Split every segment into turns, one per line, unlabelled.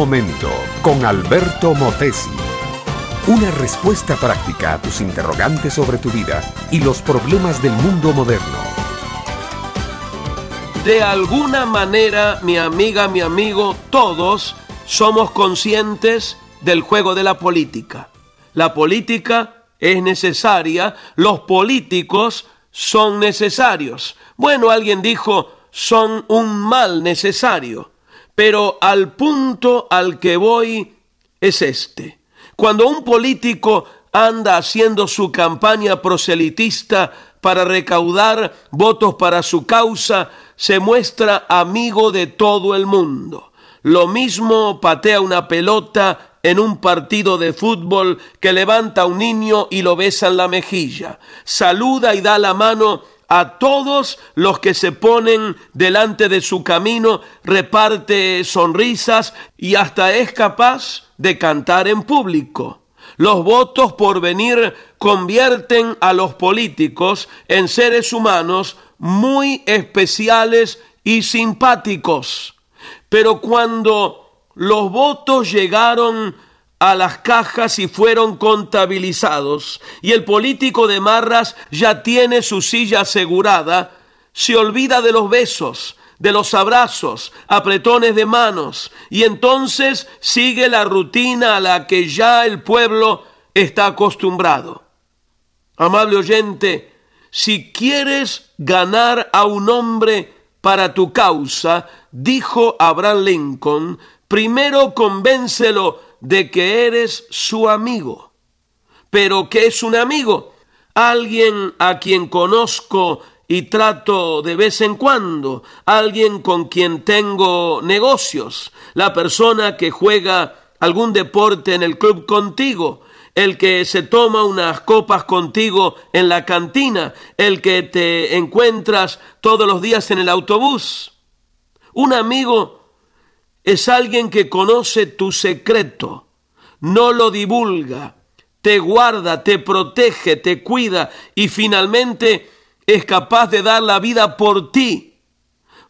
momento con Alberto Motesi. Una respuesta práctica a tus interrogantes sobre tu vida y los problemas del mundo moderno.
De alguna manera, mi amiga, mi amigo, todos somos conscientes del juego de la política. La política es necesaria, los políticos son necesarios. Bueno, alguien dijo, son un mal necesario. Pero al punto al que voy es este. Cuando un político anda haciendo su campaña proselitista para recaudar votos para su causa, se muestra amigo de todo el mundo. Lo mismo patea una pelota en un partido de fútbol que levanta a un niño y lo besa en la mejilla. Saluda y da la mano a todos los que se ponen delante de su camino, reparte sonrisas y hasta es capaz de cantar en público. Los votos por venir convierten a los políticos en seres humanos muy especiales y simpáticos. Pero cuando los votos llegaron a las cajas y fueron contabilizados. Y el político de Marras ya tiene su silla asegurada, se olvida de los besos, de los abrazos, apretones de manos. Y entonces sigue la rutina a la que ya el pueblo está acostumbrado. Amable oyente, si quieres ganar a un hombre para tu causa, dijo Abraham Lincoln, primero convéncelo de que eres su amigo. Pero ¿qué es un amigo? Alguien a quien conozco y trato de vez en cuando, alguien con quien tengo negocios, la persona que juega algún deporte en el club contigo, el que se toma unas copas contigo en la cantina, el que te encuentras todos los días en el autobús. Un amigo es alguien que conoce tu secreto, no lo divulga, te guarda, te protege, te cuida y finalmente es capaz de dar la vida por ti.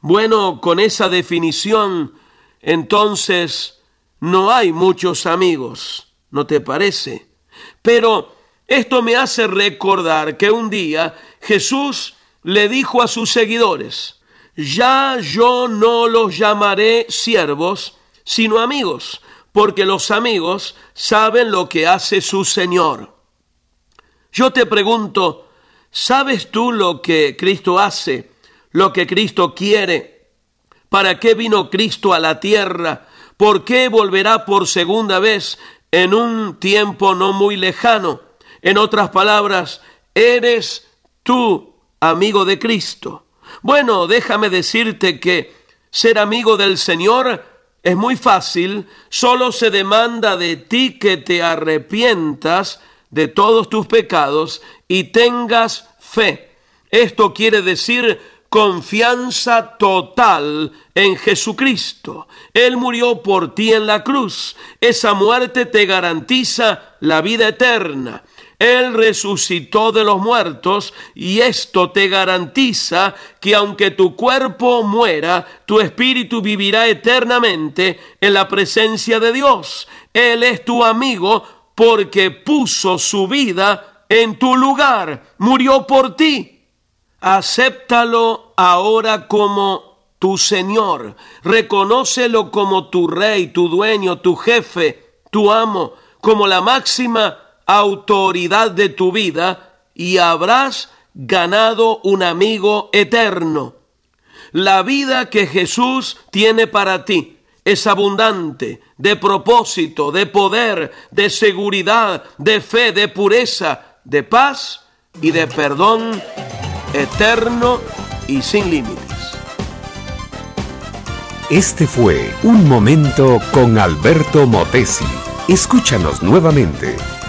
Bueno, con esa definición, entonces no hay muchos amigos, ¿no te parece? Pero esto me hace recordar que un día Jesús le dijo a sus seguidores, ya yo no los llamaré siervos, sino amigos, porque los amigos saben lo que hace su Señor. Yo te pregunto, ¿sabes tú lo que Cristo hace, lo que Cristo quiere? ¿Para qué vino Cristo a la tierra? ¿Por qué volverá por segunda vez en un tiempo no muy lejano? En otras palabras, ¿eres tú amigo de Cristo? Bueno, déjame decirte que ser amigo del Señor es muy fácil, solo se demanda de ti que te arrepientas de todos tus pecados y tengas fe. Esto quiere decir confianza total en Jesucristo. Él murió por ti en la cruz. Esa muerte te garantiza la vida eterna. Él resucitó de los muertos y esto te garantiza que aunque tu cuerpo muera, tu espíritu vivirá eternamente en la presencia de Dios. Él es tu amigo porque puso su vida en tu lugar, murió por ti. Acéptalo ahora como tu Señor, reconócelo como tu rey, tu dueño, tu jefe, tu amo, como la máxima autoridad de tu vida y habrás ganado un amigo eterno. La vida que Jesús tiene para ti es abundante, de propósito, de poder, de seguridad, de fe, de pureza, de paz y de perdón eterno y sin límites.
Este fue Un Momento con Alberto Motesi. Escúchanos nuevamente